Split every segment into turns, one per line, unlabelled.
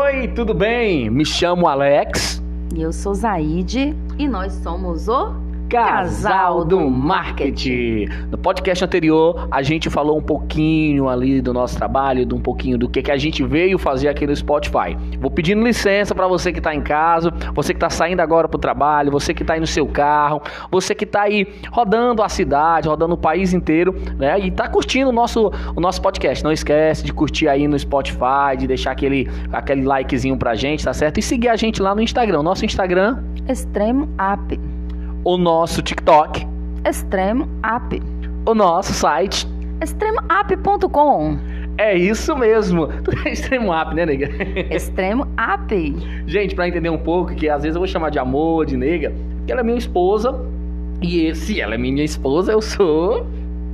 Oi, tudo bem? Me chamo Alex.
E eu sou Zaide e nós somos o
Casal do Marketing. No podcast anterior, a gente falou um pouquinho ali do nosso trabalho, de um pouquinho do que, que a gente veio fazer aqui no Spotify. Vou pedindo licença para você que está em casa, você que está saindo agora para o trabalho, você que está aí no seu carro, você que está aí rodando a cidade, rodando o país inteiro, né? E está curtindo o nosso, o nosso podcast. Não esquece de curtir aí no Spotify, de deixar aquele, aquele likezinho pra gente, tá certo? E seguir a gente lá no Instagram. Nosso Instagram...
Extremo App
o nosso TikTok,
Extremo App,
o nosso site,
extremoapp.com.
É isso mesmo. Extremo App, né, nega?
Extremo App.
Gente, para entender um pouco, que às vezes eu vou chamar de amor, de nega, porque ela é minha esposa, e se ela é minha esposa, eu sou.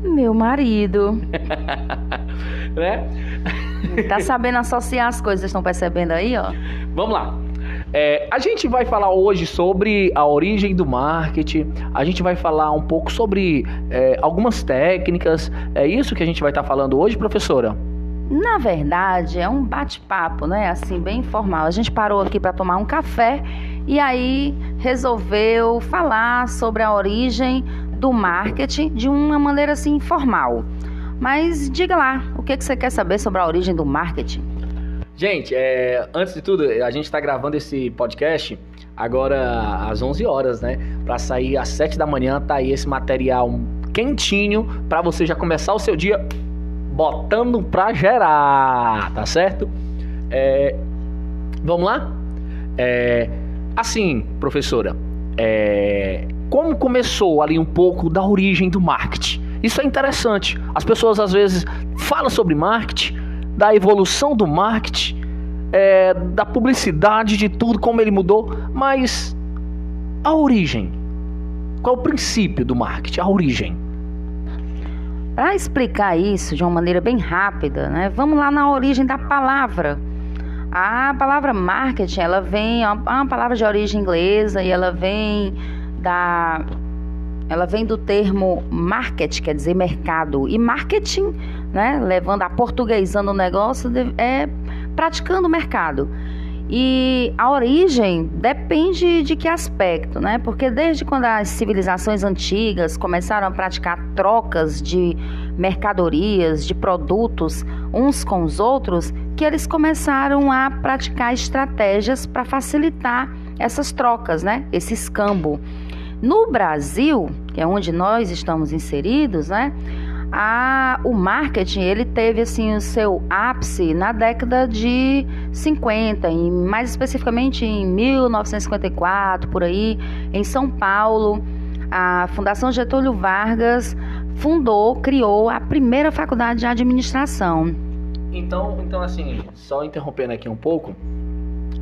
Meu marido.
né?
Tá sabendo associar as coisas, estão percebendo aí, ó?
Vamos lá. É, a gente vai falar hoje sobre a origem do marketing, a gente vai falar um pouco sobre é, algumas técnicas. É isso que a gente vai estar tá falando hoje, professora?
Na verdade, é um bate-papo, né? Assim, bem informal. A gente parou aqui para tomar um café e aí resolveu falar sobre a origem do marketing de uma maneira assim informal. Mas diga lá, o que, que você quer saber sobre a origem do marketing?
Gente, é, antes de tudo, a gente está gravando esse podcast agora às 11 horas, né? Para sair às 7 da manhã, tá aí esse material quentinho para você já começar o seu dia botando pra gerar, tá certo? É, vamos lá? É, assim, professora, é, como começou ali um pouco da origem do marketing? Isso é interessante. As pessoas às vezes falam sobre marketing da evolução do marketing, é, da publicidade, de tudo, como ele mudou, mas a origem. Qual é o princípio do marketing? A origem.
Para explicar isso de uma maneira bem rápida, né, vamos lá na origem da palavra. A palavra marketing, ela vem, é uma palavra de origem inglesa e ela vem da ela vem do termo market, quer dizer mercado, e marketing, né, levando a portuguesando o negócio, é praticando o mercado. E a origem depende de que aspecto, né? Porque desde quando as civilizações antigas começaram a praticar trocas de mercadorias, de produtos uns com os outros, que eles começaram a praticar estratégias para facilitar essas trocas, né? Esse escambo. No Brasil, que é onde nós estamos inseridos, né? A, o marketing ele teve assim o seu ápice na década de 50, em, mais especificamente em 1954, por aí, em São Paulo. A Fundação Getúlio Vargas fundou, criou a primeira faculdade de administração.
Então, então assim, só interrompendo aqui um pouco,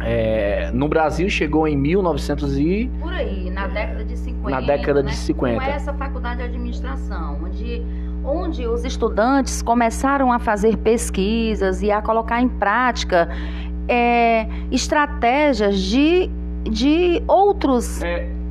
é, no Brasil chegou em 1900 e...
Por aí, na década de 50.
Na década
né?
de 50.
Com essa faculdade de administração, onde, onde os estudantes começaram a fazer pesquisas e a colocar em prática é, estratégias de, de outros... É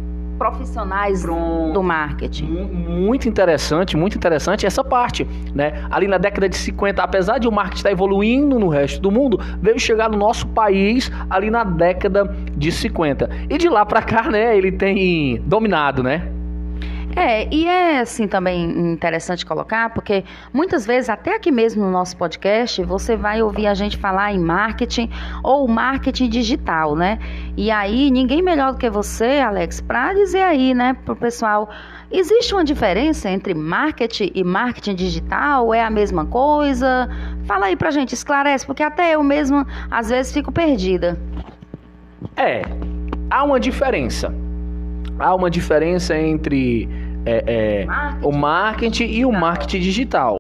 profissionais Pronto. do marketing.
Muito interessante, muito interessante essa parte, né? Ali na década de 50, apesar de o marketing estar evoluindo no resto do mundo, veio chegar no nosso país ali na década de 50. E de lá para cá, né, ele tem dominado, né?
É, e é assim também interessante colocar, porque muitas vezes, até aqui mesmo no nosso podcast, você vai ouvir a gente falar em marketing ou marketing digital, né? E aí, ninguém melhor do que você, Alex, para dizer aí, né, pro pessoal. Existe uma diferença entre marketing e marketing digital? É a mesma coisa? Fala aí pra gente, esclarece, porque até eu mesmo às vezes fico perdida.
É, há uma diferença. Há uma diferença entre é, é, marketing. o marketing e o marketing digital.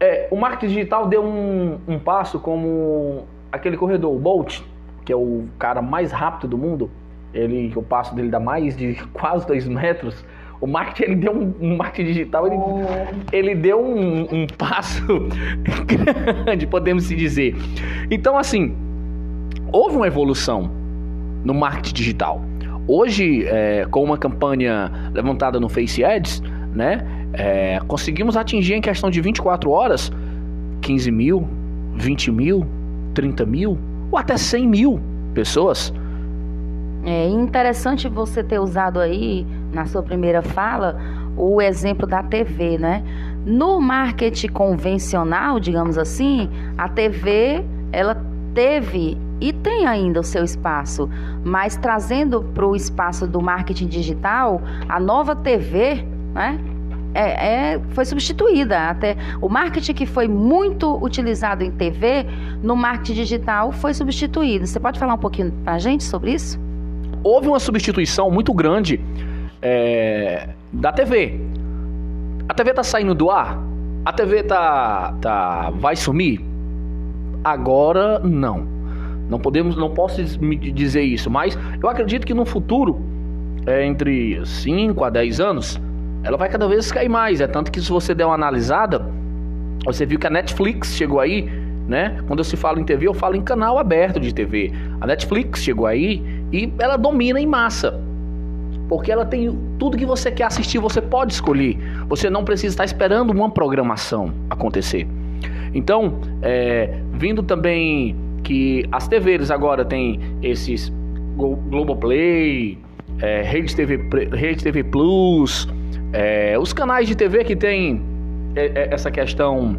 É, o marketing digital deu um, um, passo como aquele corredor, o Bolt, que é o cara mais rápido do mundo. Ele, o passo dele dá mais de quase dois metros. O marketing ele deu um, um marketing digital, ele, oh. ele deu um, um passo grande, podemos se dizer. Então, assim, houve uma evolução no marketing digital. Hoje, é, com uma campanha levantada no Face Ads, né, é, conseguimos atingir em questão de 24 horas 15 mil, 20 mil, 30 mil, ou até 100 mil pessoas.
É interessante você ter usado aí, na sua primeira fala, o exemplo da TV, né? No marketing convencional, digamos assim, a TV ela teve e tem ainda o seu espaço, mas trazendo para o espaço do marketing digital, a nova TV, né? É, é, foi substituída. Até o marketing que foi muito utilizado em TV, no marketing digital foi substituído. Você pode falar um pouquinho para a gente sobre isso?
Houve uma substituição muito grande é, da TV. A TV está saindo do ar? A TV tá, tá, vai sumir? Agora não. Não podemos, não posso dizer isso, mas eu acredito que no futuro, é, entre 5 a 10 anos, ela vai cada vez cair mais. É tanto que se você der uma analisada, você viu que a Netflix chegou aí, né? Quando eu se falo em TV, eu falo em canal aberto de TV. A Netflix chegou aí e ela domina em massa. Porque ela tem tudo que você quer assistir, você pode escolher. Você não precisa estar esperando uma programação acontecer. Então, é, vindo também que as TVs agora tem esses Globoplay, é, Rede, TV, Rede TV Plus, é, os canais de TV que tem é, é, essa questão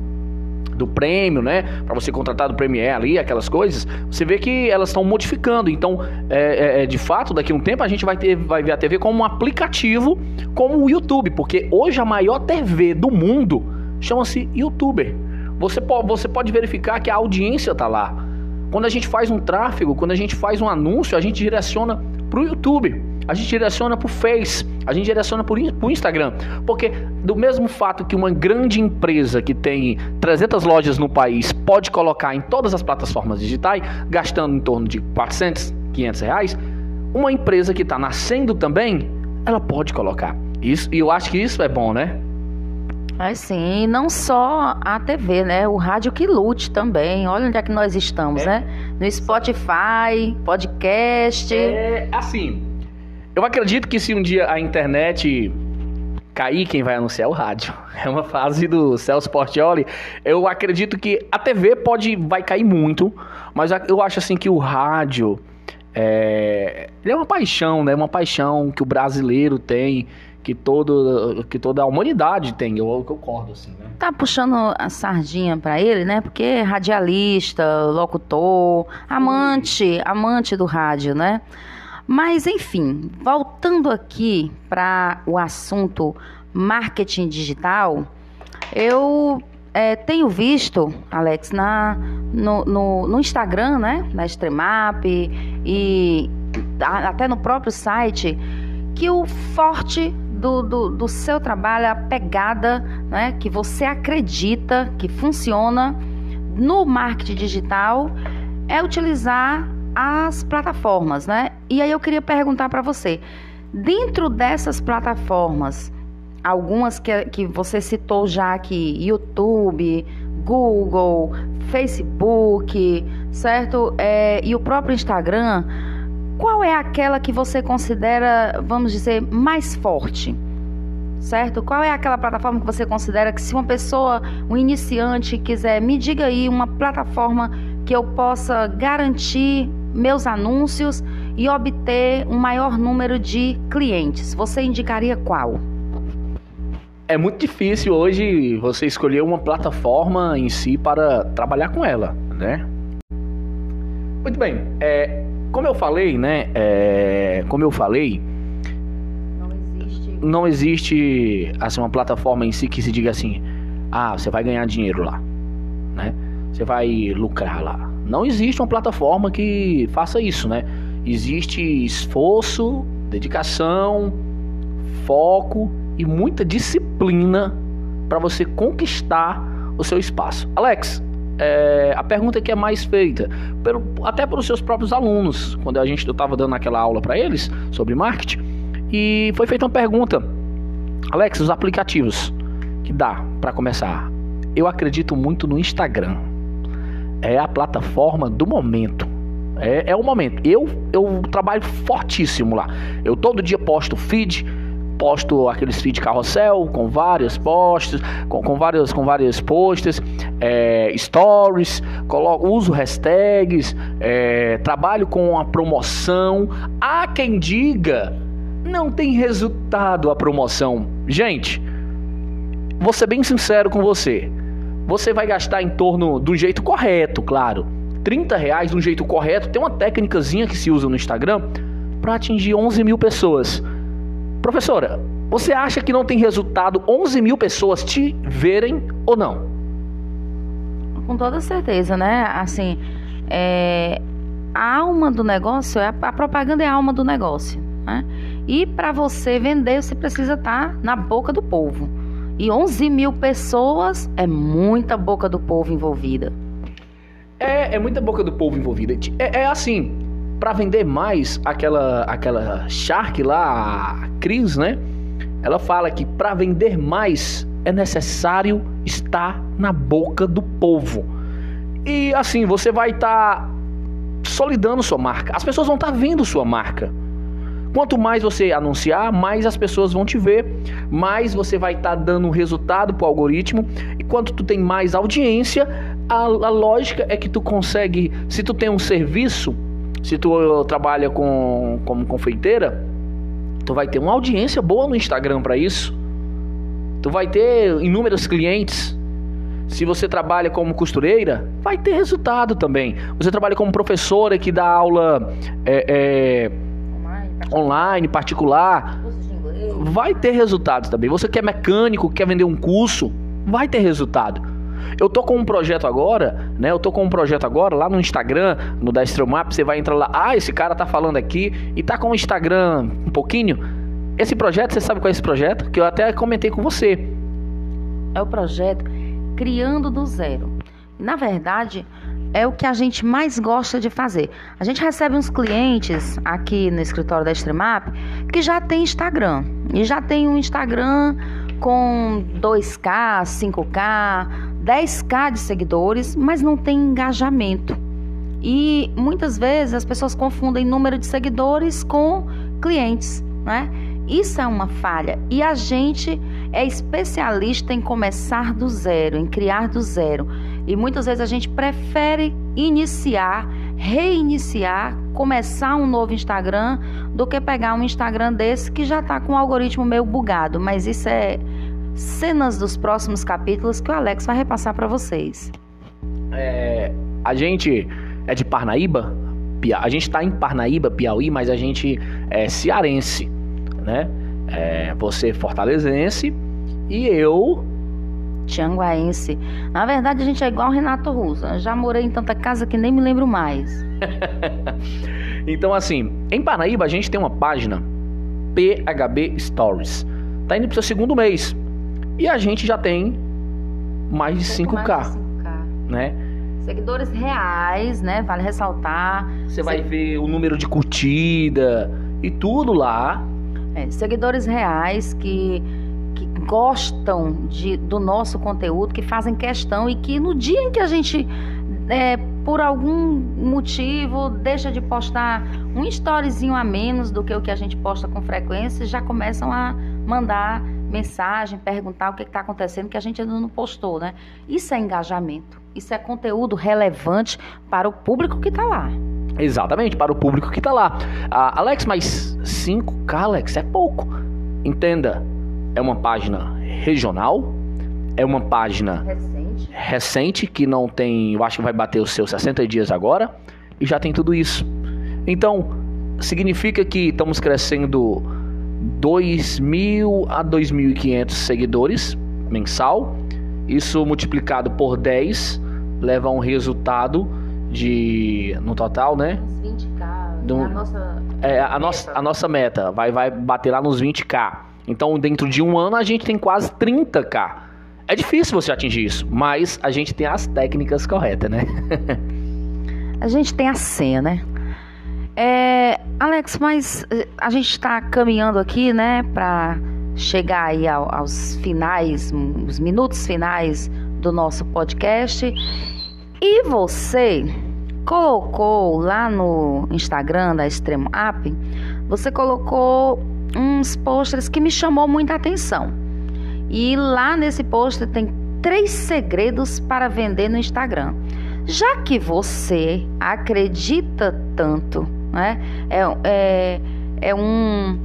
do prêmio, né? Para você contratar do Premiere ali, aquelas coisas, você vê que elas estão modificando. Então, é, é, é, de fato, daqui a um tempo a gente vai, ter, vai ver a TV como um aplicativo, como o YouTube, porque hoje a maior TV do mundo chama-se YouTuber. Você, pode, você pode verificar que a audiência tá lá. Quando a gente faz um tráfego, quando a gente faz um anúncio, a gente direciona para o YouTube a gente direciona para o Face, a gente direciona para o Instagram. Porque do mesmo fato que uma grande empresa que tem 300 lojas no país pode colocar em todas as plataformas digitais, gastando em torno de 400, 500 reais, uma empresa que está nascendo também, ela pode colocar. Isso, e eu acho que isso é bom, né?
É sim, e não só a TV, né? O rádio que lute também. Olha onde é que nós estamos, é. né? No Spotify, podcast.
É assim, eu acredito que se um dia a internet cair, quem vai anunciar é o rádio. É uma fase do Celso Portioli. Eu acredito que a TV pode vai cair muito, mas eu acho assim que o rádio é, ele é uma paixão, né? Uma paixão que o brasileiro tem, que todo que toda a humanidade tem. Eu, concordo assim, né?
Tá puxando a sardinha para ele, né? Porque é radialista, locutor, amante, amante do rádio, né? Mas, enfim, voltando aqui para o assunto marketing digital, eu é, tenho visto, Alex, na, no, no, no Instagram, né, na Extremap e até no próprio site, que o forte do, do, do, seu trabalho, a pegada né, que você acredita que funciona no marketing digital é utilizar as plataformas, né? E aí eu queria perguntar para você, dentro dessas plataformas, algumas que, que você citou já aqui, YouTube, Google, Facebook, certo? É, e o próprio Instagram, qual é aquela que você considera, vamos dizer, mais forte? Certo? Qual é aquela plataforma que você considera que se uma pessoa, um iniciante, quiser, me diga aí uma plataforma que eu possa garantir meus anúncios e obter um maior número de clientes. Você indicaria qual?
É muito difícil hoje você escolher uma plataforma em si para trabalhar com ela, né? Muito bem, é, como eu falei, né? É, como eu falei, não existe, não existe assim, uma plataforma em si que se diga assim, ah, você vai ganhar dinheiro lá, né? Você vai lucrar lá. Não existe uma plataforma que faça isso, né? Existe esforço, dedicação, foco e muita disciplina para você conquistar o seu espaço. Alex, é, a pergunta que é mais feita, pelo, até pelos seus próprios alunos, quando a gente estava dando aquela aula para eles sobre marketing, e foi feita uma pergunta, Alex, os aplicativos que dá para começar. Eu acredito muito no Instagram é a plataforma do momento. É, é o momento. Eu, eu trabalho fortíssimo lá. Eu todo dia posto feed posto aqueles feed carrossel com vários posts, com, com vários com vários posts, é, stories, coloco, uso hashtags, é, trabalho com a promoção. Há quem diga não tem resultado a promoção. Gente, vou ser bem sincero com você. Você vai gastar em torno do jeito correto, claro. 30 reais um jeito correto. Tem uma técnicazinha que se usa no Instagram para atingir 11 mil pessoas. Professora, você acha que não tem resultado 11 mil pessoas te verem ou não?
Com toda certeza, né? Assim, é, a alma do negócio, é a propaganda é a alma do negócio. Né? E para você vender, você precisa estar tá na boca do povo. E 11 mil pessoas é muita boca do povo envolvida.
É, é muita boca do povo envolvida. É, é assim, para vender mais, aquela aquela Shark lá, a Cris, né? Ela fala que para vender mais é necessário estar na boca do povo. E assim, você vai estar tá solidando sua marca. As pessoas vão estar tá vendo sua marca. Quanto mais você anunciar, mais as pessoas vão te ver, mais você vai estar tá dando resultado para o algoritmo. E quanto tu tem mais audiência, a, a lógica é que tu consegue, se tu tem um serviço, se tu trabalha com como confeiteira, tu vai ter uma audiência boa no Instagram para isso. Tu vai ter inúmeros clientes. Se você trabalha como costureira, vai ter resultado também. Você trabalha como professora que dá aula é, é, online, particular, vai ter resultados também. Você que é mecânico, quer vender um curso, vai ter resultado. Eu tô com um projeto agora, né? Eu tô com um projeto agora lá no Instagram, no da Map, você vai entrar lá, ah, esse cara tá falando aqui e tá com o Instagram um pouquinho. Esse projeto, você sabe qual é esse projeto? Que eu até comentei com você.
É o projeto Criando do Zero. Na verdade, é o que a gente mais gosta de fazer. A gente recebe uns clientes aqui no escritório da Extremap que já tem Instagram. E já tem um Instagram com 2K, 5K, 10K de seguidores, mas não tem engajamento. E muitas vezes as pessoas confundem número de seguidores com clientes, né? Isso é uma falha. E a gente é especialista em começar do zero, em criar do zero. E muitas vezes a gente prefere iniciar, reiniciar, começar um novo Instagram do que pegar um Instagram desse que já está com o algoritmo meio bugado. Mas isso é cenas dos próximos capítulos que o Alex vai repassar para vocês.
É, a gente é de Parnaíba, a gente está em Parnaíba, Piauí, mas a gente é cearense né? É, você fortalezense e eu
Tianguaense. Na verdade, a gente é igual Renato Russo. Eu já morei em tanta casa que nem me lembro mais.
então, assim, em Paraíba a gente tem uma página PHB Stories. Tá indo pro seu segundo mês. E a gente já tem mais de 5K, mais de 5K. né?
Seguidores reais, né? Vale ressaltar.
Você vai ver o número de curtida e tudo lá.
É, seguidores reais que, que gostam de, do nosso conteúdo, que fazem questão e que no dia em que a gente, é, por algum motivo, deixa de postar um storyzinho a menos do que o que a gente posta com frequência, já começam a mandar mensagem, perguntar o que está acontecendo que a gente ainda não postou, né? Isso é engajamento, isso é conteúdo relevante para o público que está lá.
Exatamente, para o público que está lá. Ah, Alex, mas 5K, Alex, é pouco. Entenda, é uma página regional, é uma página recente. recente que não tem, eu acho que vai bater os seus 60 dias agora, e já tem tudo isso. Então, significa que estamos crescendo 2.000 a 2.500 seguidores mensal. Isso multiplicado por 10 leva a um resultado de no total, né?
Uns 20k. Do, a nossa é,
a nossa a nossa meta vai vai bater lá nos 20k. Então, dentro de um ano a gente tem quase 30k. É difícil você atingir isso, mas a gente tem as técnicas corretas, né?
a gente tem a senha, né? É, Alex, mas eh, a gente está caminhando aqui, né, para chegar aí aos finais, os minutos finais do nosso podcast. E você colocou lá no Instagram da Extremo App, você colocou uns posters que me chamou muita atenção. E lá nesse pôster tem três segredos para vender no Instagram. Já que você acredita tanto, né? É, é, é um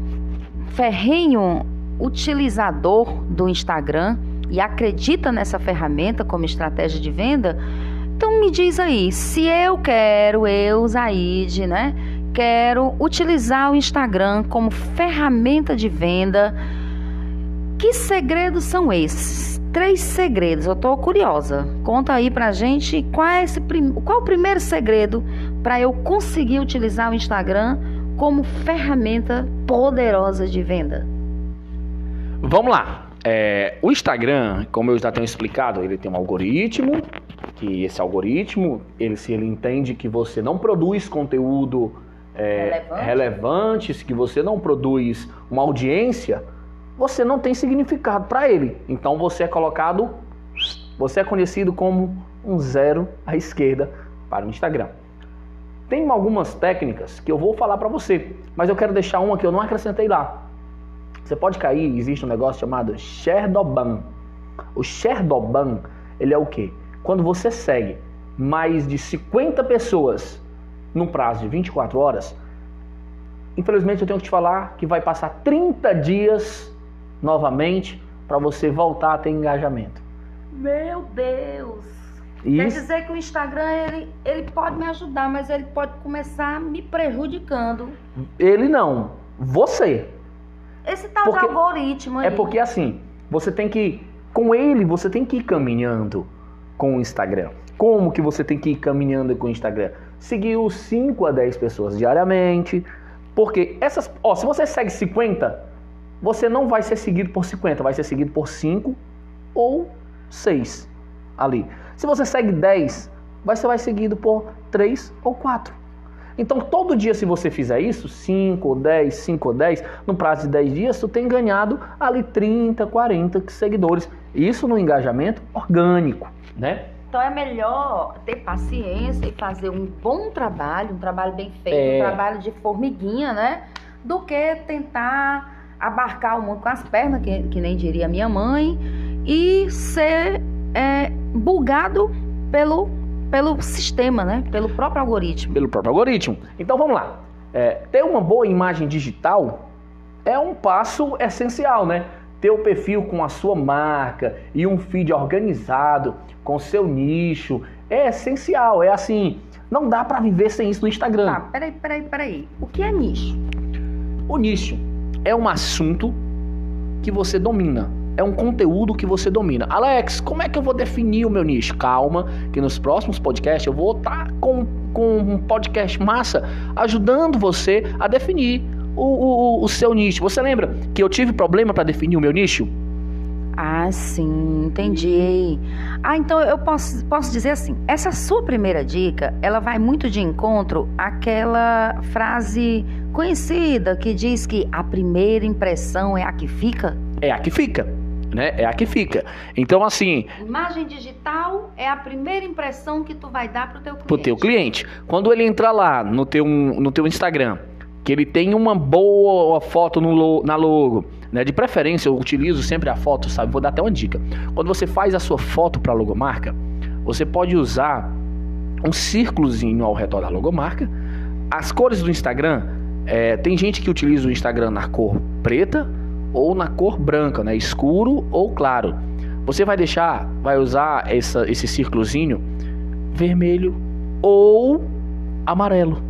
ferrenho utilizador do Instagram e acredita nessa ferramenta como estratégia de venda, então me diz aí, se eu quero, eu, Zaide, né? Quero utilizar o Instagram como ferramenta de venda que segredos são esses? Três segredos, eu tô curiosa. Conta aí pra gente qual é, esse qual é o primeiro segredo para eu conseguir utilizar o Instagram como ferramenta poderosa de venda.
Vamos lá. É, o Instagram, como eu já tenho explicado, ele tem um algoritmo, que esse algoritmo, ele se ele entende que você não produz conteúdo é, relevante. relevante, que você não produz uma audiência, você não tem significado para ele. Então você é colocado, você é conhecido como um zero à esquerda para o Instagram. Tem algumas técnicas que eu vou falar para você, mas eu quero deixar uma que eu não acrescentei lá. Você pode cair, existe um negócio chamado Sherdoban. O Sherdoban, ele é o quê? Quando você segue mais de 50 pessoas num prazo de 24 horas, infelizmente eu tenho que te falar que vai passar 30 dias novamente para você voltar a ter engajamento.
Meu Deus! Isso. Quer dizer que o Instagram ele, ele pode me ajudar, mas ele pode começar me prejudicando.
Ele não, você.
Esse tal porque, de algoritmo aí.
É porque assim, você tem que com ele você tem que ir caminhando com o Instagram. Como que você tem que ir caminhando com o Instagram? Seguir os 5 a 10 pessoas diariamente. Porque essas, ó, se você segue 50, você não vai ser seguido por 50, vai ser seguido por 5 ou 6 ali. Se você segue 10, você vai seguido por 3 ou 4. Então, todo dia, se você fizer isso, 5 ou 10, 5 ou 10, no prazo de 10 dias, tu tem ganhado ali 30, 40 seguidores. Isso no engajamento orgânico, né?
Então é melhor ter paciência e fazer um bom trabalho, um trabalho bem feito, é... um trabalho de formiguinha, né? Do que tentar abarcar o mundo com as pernas, que, que nem diria minha mãe, e ser é, bugado pelo, pelo sistema, né? Pelo próprio algoritmo.
Pelo próprio algoritmo. Então vamos lá. É, ter uma boa imagem digital é um passo essencial, né? Ter o perfil com a sua marca e um feed organizado com seu nicho é essencial. É assim, não dá para viver sem isso no Instagram. Tá,
peraí, peraí, peraí. O que é nicho?
O nicho é um assunto que você domina. É um conteúdo que você domina. Alex, como é que eu vou definir o meu nicho? Calma, que nos próximos podcasts eu vou estar tá com, com um podcast massa ajudando você a definir o, o, o seu nicho. Você lembra que eu tive problema para definir o meu nicho?
Ah, sim, entendi. Ah, então eu posso, posso dizer assim: essa sua primeira dica, ela vai muito de encontro àquela frase conhecida que diz que a primeira impressão é a que fica?
É a que fica. Né? É a que fica. Então, assim.
Imagem digital é a primeira impressão que tu vai dar pro teu cliente.
Pro teu cliente. Quando ele entrar lá no teu, no teu Instagram, que ele tem uma boa foto no, na logo, né? De preferência, eu utilizo sempre a foto, sabe? Vou dar até uma dica. Quando você faz a sua foto para a logomarca, você pode usar um círculozinho ao redor da logomarca. As cores do Instagram, é, tem gente que utiliza o Instagram na cor preta ou na cor branca, né? Escuro ou claro. Você vai deixar, vai usar essa, esse círculozinho vermelho ou amarelo.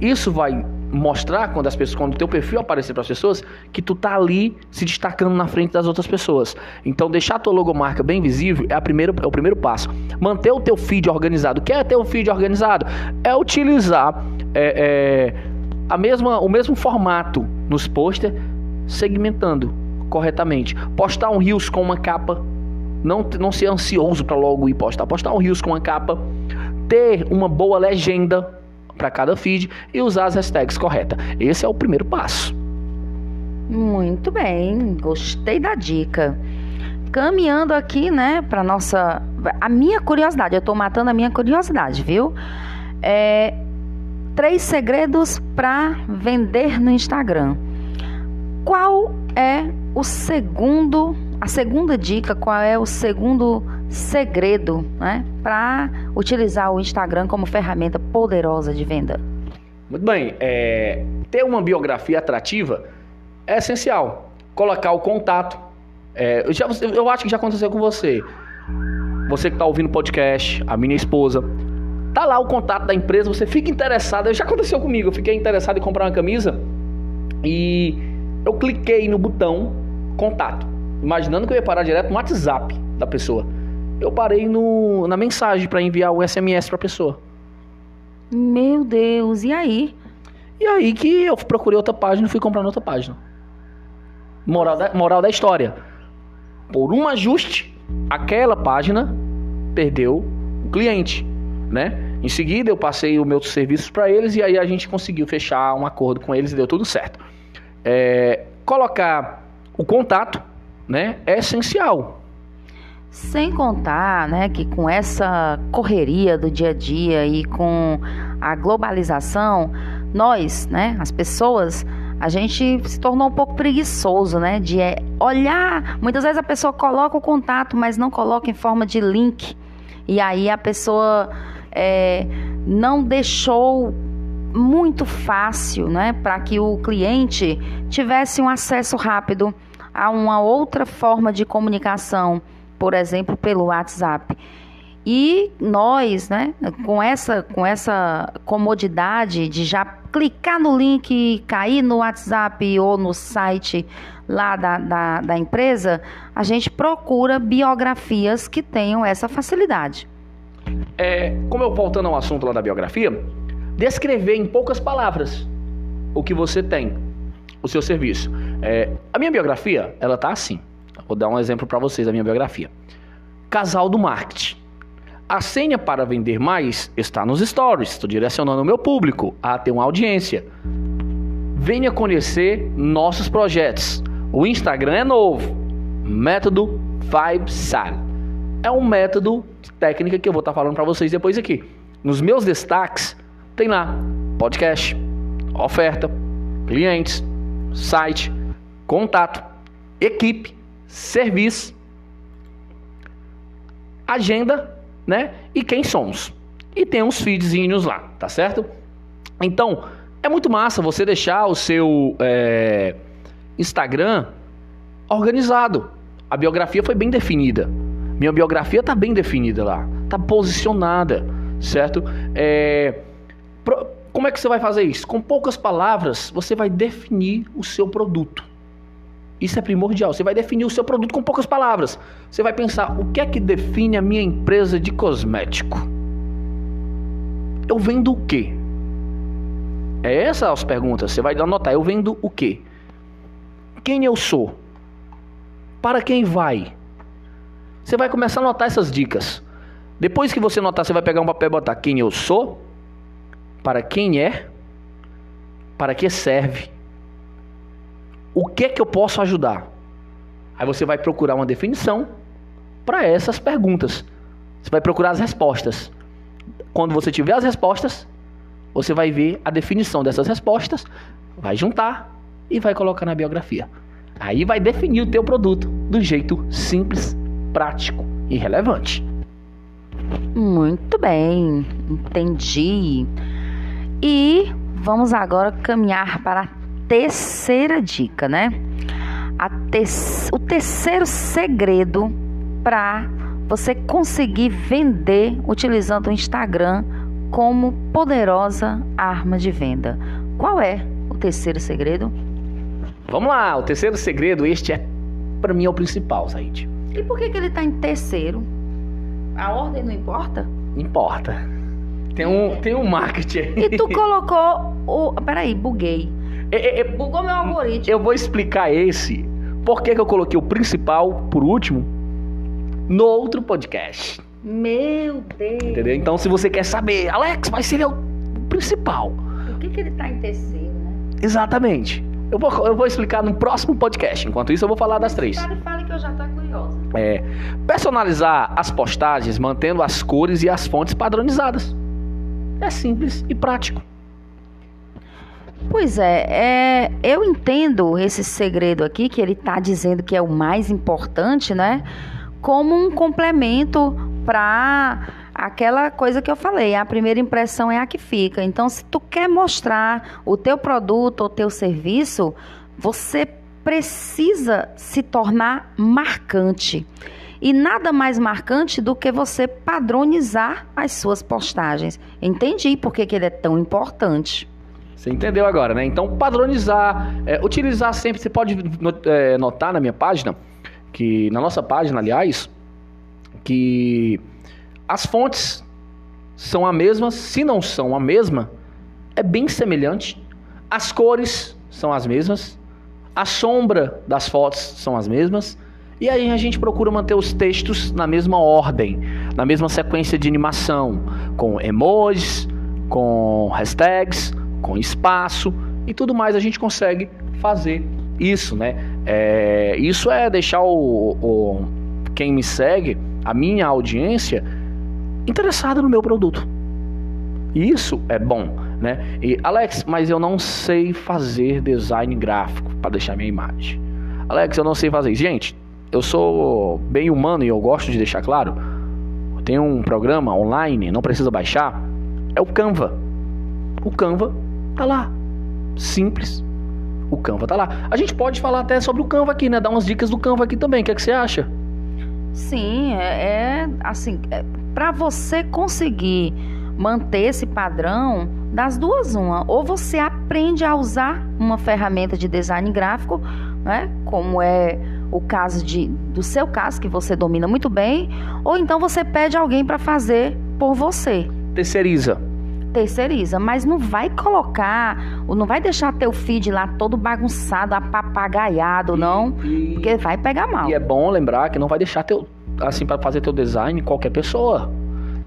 Isso vai mostrar quando as pessoas, quando o teu perfil aparecer para as pessoas, que tu tá ali se destacando na frente das outras pessoas. Então deixar a tua logomarca bem visível é, a primeiro, é o primeiro passo. Manter o teu feed organizado. O que é ter o feed organizado? É utilizar é, é, a mesma, o mesmo formato nos posters, segmentando corretamente. Postar um rios com uma capa. Não, não ser ansioso para logo ir postar. Postar um rios com uma capa. Ter uma boa legenda para cada feed e usar as hashtags corretas. Esse é o primeiro passo.
Muito bem, gostei da dica. Caminhando aqui, né, para nossa a minha curiosidade, eu estou matando a minha curiosidade, viu? É, três segredos para vender no Instagram. Qual é o segundo, a segunda dica, qual é o segundo segredo né, para utilizar o Instagram como ferramenta poderosa de venda?
Muito bem, é, ter uma biografia atrativa é essencial. Colocar o contato. É, eu, já, eu acho que já aconteceu com você. Você que está ouvindo o podcast, a minha esposa. Tá lá o contato da empresa, você fica interessado. Já aconteceu comigo, eu fiquei interessado em comprar uma camisa e eu cliquei no botão contato, imaginando que eu ia parar direto no WhatsApp da pessoa. Eu parei no, na mensagem para enviar o SMS para a pessoa.
Meu Deus, e aí?
E aí que eu procurei outra página e fui comprar outra página. Moral da, moral da história. Por um ajuste, aquela página perdeu o cliente, né? Em seguida, eu passei os meus serviços para eles e aí a gente conseguiu fechar um acordo com eles e deu tudo certo. É, colocar o contato, né, é essencial.
Sem contar, né, que com essa correria do dia a dia e com a globalização, nós, né, as pessoas, a gente se tornou um pouco preguiçoso, né, de é, olhar. Muitas vezes a pessoa coloca o contato, mas não coloca em forma de link. E aí a pessoa é, não deixou muito fácil, né, para que o cliente tivesse um acesso rápido a uma outra forma de comunicação por exemplo, pelo WhatsApp. E nós, né, com essa, com essa comodidade de já clicar no link cair no WhatsApp ou no site lá da, da, da empresa, a gente procura biografias que tenham essa facilidade.
É, como eu voltando ao assunto lá da biografia, descrever em poucas palavras o que você tem, o seu serviço. É, a minha biografia, ela tá assim. Vou dar um exemplo para vocês da minha biografia. Casal do marketing. A senha para vender mais está nos stories. Estou direcionando o meu público a ter uma audiência. Venha conhecer nossos projetos. O Instagram é novo. Método Vibe. É um método técnica que eu vou estar falando para vocês depois aqui. Nos meus destaques tem lá podcast, oferta, clientes, site, contato, equipe serviço, agenda, né? E quem somos. E tem uns feedzinhos lá, tá certo? Então, é muito massa você deixar o seu é, Instagram organizado. A biografia foi bem definida. Minha biografia tá bem definida lá, tá posicionada, certo? É, como é que você vai fazer isso? Com poucas palavras, você vai definir o seu produto. Isso é primordial. Você vai definir o seu produto com poucas palavras. Você vai pensar: o que é que define a minha empresa de cosmético? Eu vendo o quê? É essa as perguntas. Você vai anotar: eu vendo o quê? Quem eu sou? Para quem vai? Você vai começar a anotar essas dicas. Depois que você anotar, você vai pegar um papel e botar quem eu sou, para quem é, para que serve o que é que eu posso ajudar? Aí você vai procurar uma definição para essas perguntas. Você vai procurar as respostas. Quando você tiver as respostas, você vai ver a definição dessas respostas, vai juntar e vai colocar na biografia. Aí vai definir o teu produto do jeito simples, prático e relevante.
Muito bem, entendi. E vamos agora caminhar para terceira dica, né? Te o terceiro segredo para você conseguir vender utilizando o Instagram como poderosa arma de venda. Qual é o terceiro segredo?
Vamos lá, o terceiro segredo, este é para mim é o principal, Said.
E por que, que ele está em terceiro? A ordem não importa?
Importa. Tem um, tem um marketing aí.
E tu colocou o. Peraí, buguei.
É, é, é,
Bugou meu algoritmo.
Eu vou explicar esse. Por que, que eu coloquei o principal por último no outro podcast.
Meu Deus.
Entendeu? Então, se você quer saber, Alex, vai ser o principal.
Por que, que ele tá em terceiro, né?
Exatamente. Eu vou, eu vou explicar no próximo podcast. Enquanto isso, eu vou falar das três.
Fale, fale que eu já tô curiosa.
É, personalizar as postagens mantendo as cores e as fontes padronizadas. É simples e prático.
Pois é, é, eu entendo esse segredo aqui que ele está dizendo que é o mais importante, né? Como um complemento para aquela coisa que eu falei, a primeira impressão é a que fica. Então, se tu quer mostrar o teu produto ou teu serviço, você precisa se tornar marcante. E nada mais marcante do que você padronizar as suas postagens. Entendi por que, que ele é tão importante.
Você entendeu agora, né? Então, padronizar, é, utilizar sempre. Você pode é, notar na minha página, que na nossa página, aliás, que as fontes são a mesma, se não são a mesma, é bem semelhante. As cores são as mesmas, a sombra das fotos são as mesmas. E aí a gente procura manter os textos na mesma ordem, na mesma sequência de animação, com emojis, com hashtags, com espaço e tudo mais a gente consegue fazer isso, né? É, isso é deixar o, o quem me segue, a minha audiência, interessada no meu produto. Isso é bom, né? E Alex, mas eu não sei fazer design gráfico para deixar minha imagem. Alex, eu não sei fazer isso. Gente, eu sou bem humano e eu gosto de deixar claro. Tem um programa online, não precisa baixar, é o Canva. O Canva tá lá. Simples. O Canva tá lá. A gente pode falar até sobre o Canva aqui, né? Dar umas dicas do Canva aqui também. O que, é que você acha?
Sim, é, é assim, é, para você conseguir manter esse padrão, das duas uma, ou você aprende a usar uma ferramenta de design gráfico, né, como é o caso de, do seu caso que você domina muito bem, ou então você pede alguém para fazer por você.
Terceiriza.
Terceiriza, mas não vai colocar, ou não vai deixar teu feed lá todo bagunçado, apapagaiado, não, e, porque vai pegar mal.
E é bom lembrar que não vai deixar teu assim para fazer teu design qualquer pessoa.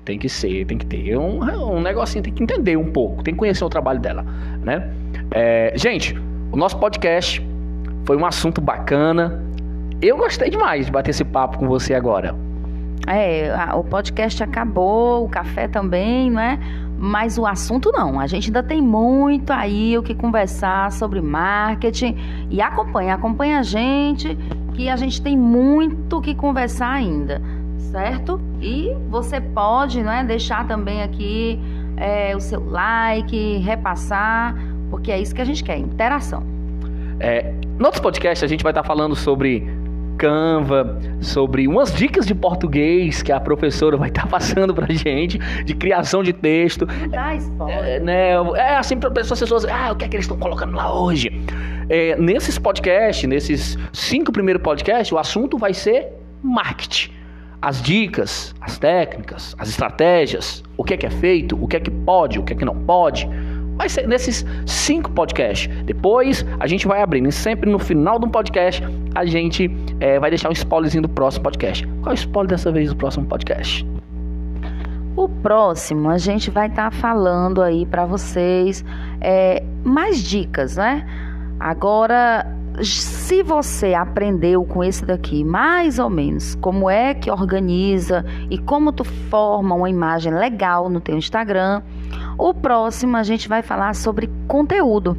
Tem que ser, tem que ter um, um negocinho, tem que entender um pouco, tem que conhecer o trabalho dela, né? É, gente, o nosso podcast foi um assunto bacana. Eu gostei demais de bater esse papo com você agora.
É, o podcast acabou, o café também, não é? Mas o assunto não. A gente ainda tem muito aí o que conversar sobre marketing. E acompanha, acompanha a gente, que a gente tem muito o que conversar ainda certo? E você pode né, deixar também aqui é, o seu like, repassar, porque é isso que a gente quer, interação.
É, no outro podcast a gente vai estar falando sobre Canva, sobre umas dicas de português que a professora vai estar passando pra gente, de criação de texto.
Não dá spoiler.
É, né, é assim para as pessoas, ah, o que é que eles estão colocando lá hoje? É, nesses podcasts, nesses cinco primeiros podcasts, o assunto vai ser marketing as dicas, as técnicas, as estratégias, o que é que é feito, o que é que pode, o que é que não pode. Ser nesses cinco podcasts. Depois a gente vai abrindo. E sempre no final do podcast a gente é, vai deixar um spoilerzinho do próximo podcast. Qual é o spoiler dessa vez do próximo podcast?
O próximo a gente vai estar tá falando aí para vocês é, mais dicas, né? Agora se você aprendeu com esse daqui, mais ou menos, como é que organiza e como tu forma uma imagem legal no teu Instagram, o próximo a gente vai falar sobre conteúdo.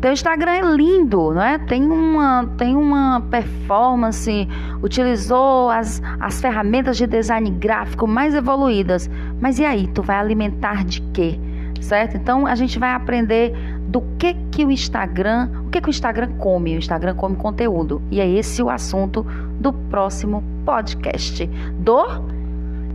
Teu Instagram é lindo, não é? Tem uma, tem uma performance, utilizou as, as ferramentas de design gráfico mais evoluídas. Mas e aí, tu vai alimentar de quê? Certo? Então a gente vai aprender do que que o Instagram, o que que o Instagram come? O Instagram come conteúdo. E é esse o assunto do próximo podcast do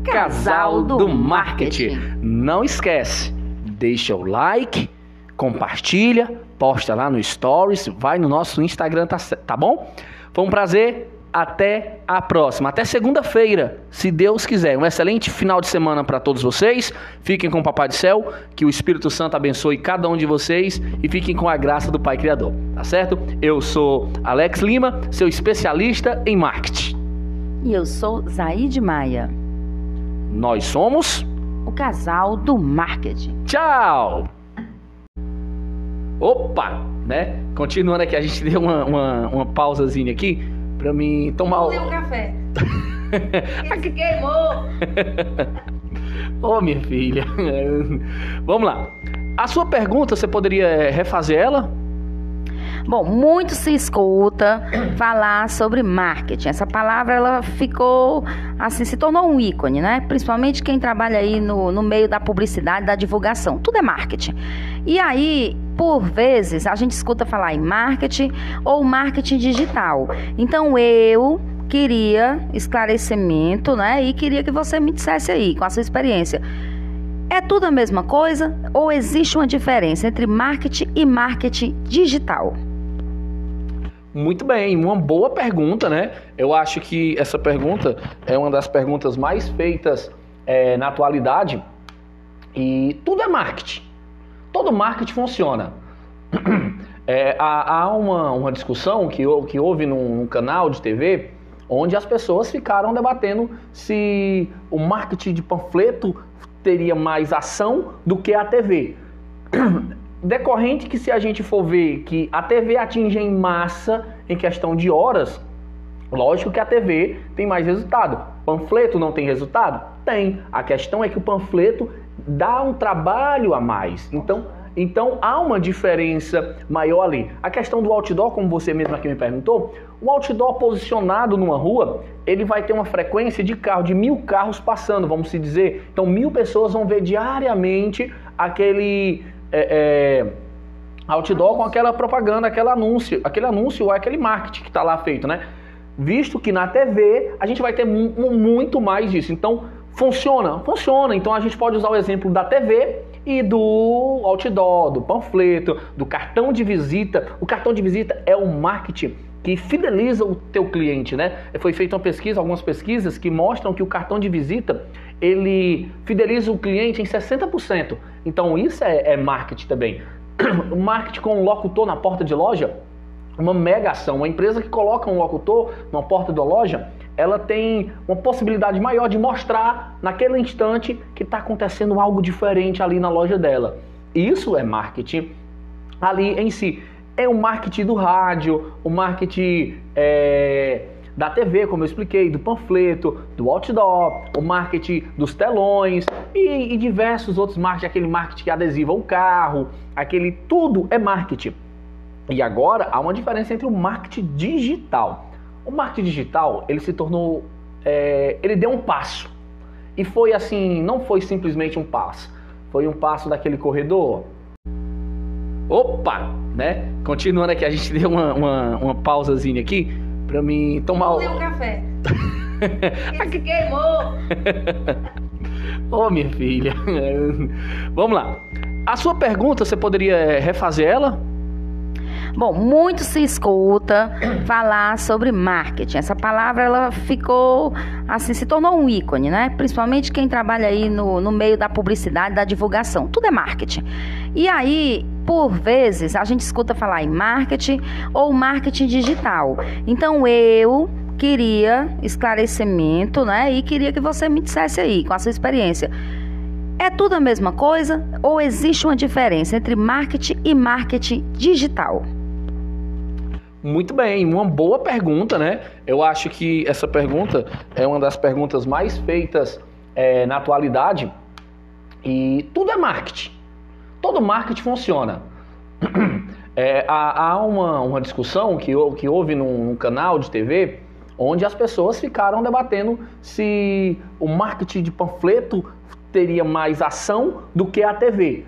Casal do, do marketing. marketing. Não esquece, deixa o like, compartilha, posta lá no stories, vai no nosso Instagram, tá, tá bom? Foi um prazer até a próxima. Até segunda-feira, se Deus quiser. Um excelente final de semana para todos vocês. Fiquem com o Papai do Céu, que o Espírito Santo abençoe cada um de vocês e fiquem com a graça do Pai Criador. Tá certo? Eu sou Alex Lima, seu especialista em marketing.
E eu sou Zaide Maia.
Nós somos
o casal do marketing.
Tchau! Opa, né? Continuando aqui, a gente deu uma, uma, uma pausazinha aqui pra mim tomar
o. o café. Esse queimou.
Ô, oh, minha filha. Vamos lá. A sua pergunta, você poderia eh, refazer ela?
Bom, muito se escuta falar sobre marketing. Essa palavra ela ficou assim, se tornou um ícone, né? Principalmente quem trabalha aí no, no meio da publicidade, da divulgação. Tudo é marketing. E aí, por vezes, a gente escuta falar em marketing ou marketing digital. Então eu queria esclarecimento, né? E queria que você me dissesse aí, com a sua experiência. É tudo a mesma coisa ou existe uma diferença entre marketing e marketing digital?
Muito bem, uma boa pergunta, né? Eu acho que essa pergunta é uma das perguntas mais feitas é, na atualidade. E tudo é marketing. Todo marketing funciona. É, há, há uma, uma, discussão que, que houve num, num canal de TV onde as pessoas ficaram debatendo se o marketing de panfleto teria mais ação do que a TV. Decorrente que se a gente for ver que a TV atinge em massa em questão de horas, lógico que a TV tem mais resultado. Panfleto não tem resultado? Tem. A questão é que o panfleto dá um trabalho a mais. Então, então há uma diferença maior ali. A questão do outdoor, como você mesmo aqui me perguntou, o outdoor posicionado numa rua, ele vai ter uma frequência de carro, de mil carros passando, vamos se dizer. Então mil pessoas vão ver diariamente aquele é, é, outdoor com aquela propaganda, aquele anúncio, aquele anúncio ou aquele marketing que está lá feito, né? Visto que na TV a gente vai ter muito mais disso. Então funciona, funciona. Então a gente pode usar o exemplo da TV e do outdoor, do panfleto, do cartão de visita. O cartão de visita é o marketing que fideliza o teu cliente, né? Foi feita uma pesquisa, algumas pesquisas que mostram que o cartão de visita ele fideliza o cliente em 60%. Então isso é, é marketing também. O marketing com um locutor na porta de loja, uma mega ação. Uma empresa que coloca um locutor na porta da loja, ela tem uma possibilidade maior de mostrar naquele instante que está acontecendo algo diferente ali na loja dela. Isso é marketing ali em si. É o marketing do rádio, o marketing é, da TV, como eu expliquei, do panfleto, do outdoor, o marketing dos telões e, e diversos outros marketing, aquele marketing que adesiva o carro, aquele tudo é marketing. E agora há uma diferença entre o marketing digital. O marketing digital, ele se tornou, é, ele deu um passo. E foi assim, não foi simplesmente um passo. Foi um passo daquele corredor. Opa, né? Continuando aqui, a gente deu uma, uma, uma pausazinha aqui para mim tomar
o... um café. aqui queimou.
Ô, oh, minha filha. Vamos lá. A sua pergunta, você poderia refazer ela?
Bom, muito se escuta falar sobre marketing. Essa palavra ela ficou assim, se tornou um ícone, né? Principalmente quem trabalha aí no, no meio da publicidade, da divulgação. Tudo é marketing. E aí, por vezes, a gente escuta falar em marketing ou marketing digital. Então eu queria esclarecimento, né? E queria que você me dissesse aí, com a sua experiência. É tudo a mesma coisa ou existe uma diferença entre marketing e marketing digital?
Muito bem, uma boa pergunta, né? Eu acho que essa pergunta é uma das perguntas mais feitas é, na atualidade. E tudo é marketing. Todo marketing funciona. É, há, há uma, uma discussão que, que houve num, num canal de TV onde as pessoas ficaram debatendo se o marketing de panfleto teria mais ação do que a TV.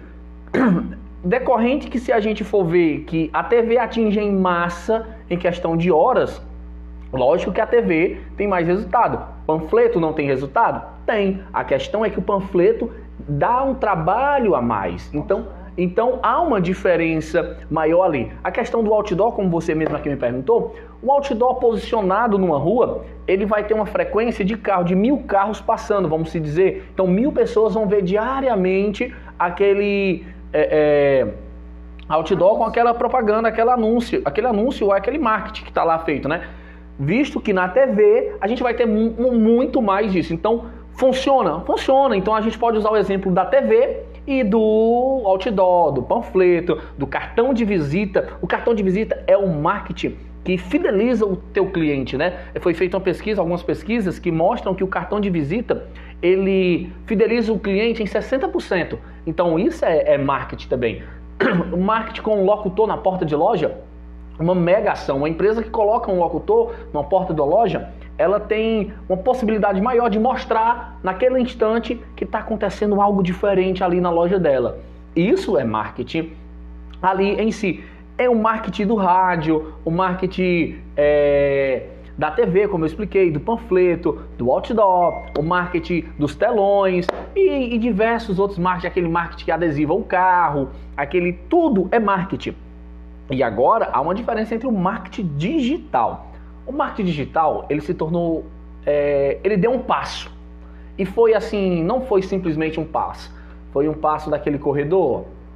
decorrente que se a gente for ver que a TV atinge em massa em questão de horas, lógico que a TV tem mais resultado. Panfleto não tem resultado? Tem. A questão é que o panfleto dá um trabalho a mais. Então, então há uma diferença maior ali. A questão do outdoor, como você mesmo aqui me perguntou, o outdoor posicionado numa rua, ele vai ter uma frequência de carro, de mil carros passando, vamos se dizer. Então mil pessoas vão ver diariamente aquele é, é, outdoor com aquela propaganda, aquele anúncio, aquele anúncio ou aquele marketing que está lá feito, né? Visto que na TV a gente vai ter muito mais disso. Então funciona, funciona. Então a gente pode usar o exemplo da TV e do outdoor, do panfleto, do cartão de visita. O cartão de visita é o marketing que fideliza o teu cliente, né? Foi feita uma pesquisa, algumas pesquisas que mostram que o cartão de visita ele fideliza o cliente em 60%. Então isso é, é marketing também. O marketing com um locutor na porta de loja, uma mega ação. Uma empresa que coloca um locutor na porta da loja, ela tem uma possibilidade maior de mostrar naquele instante que está acontecendo algo diferente ali na loja dela. Isso é marketing ali em si. É o marketing do rádio, o marketing é, da TV, como eu expliquei, do panfleto, do outdoor, o marketing dos telões e, e diversos outros marketing, aquele marketing que adesiva o carro, aquele tudo é marketing. E agora há uma diferença entre o marketing digital. O marketing digital ele se tornou, é, ele deu um passo e foi assim, não foi simplesmente um passo, foi um passo daquele corredor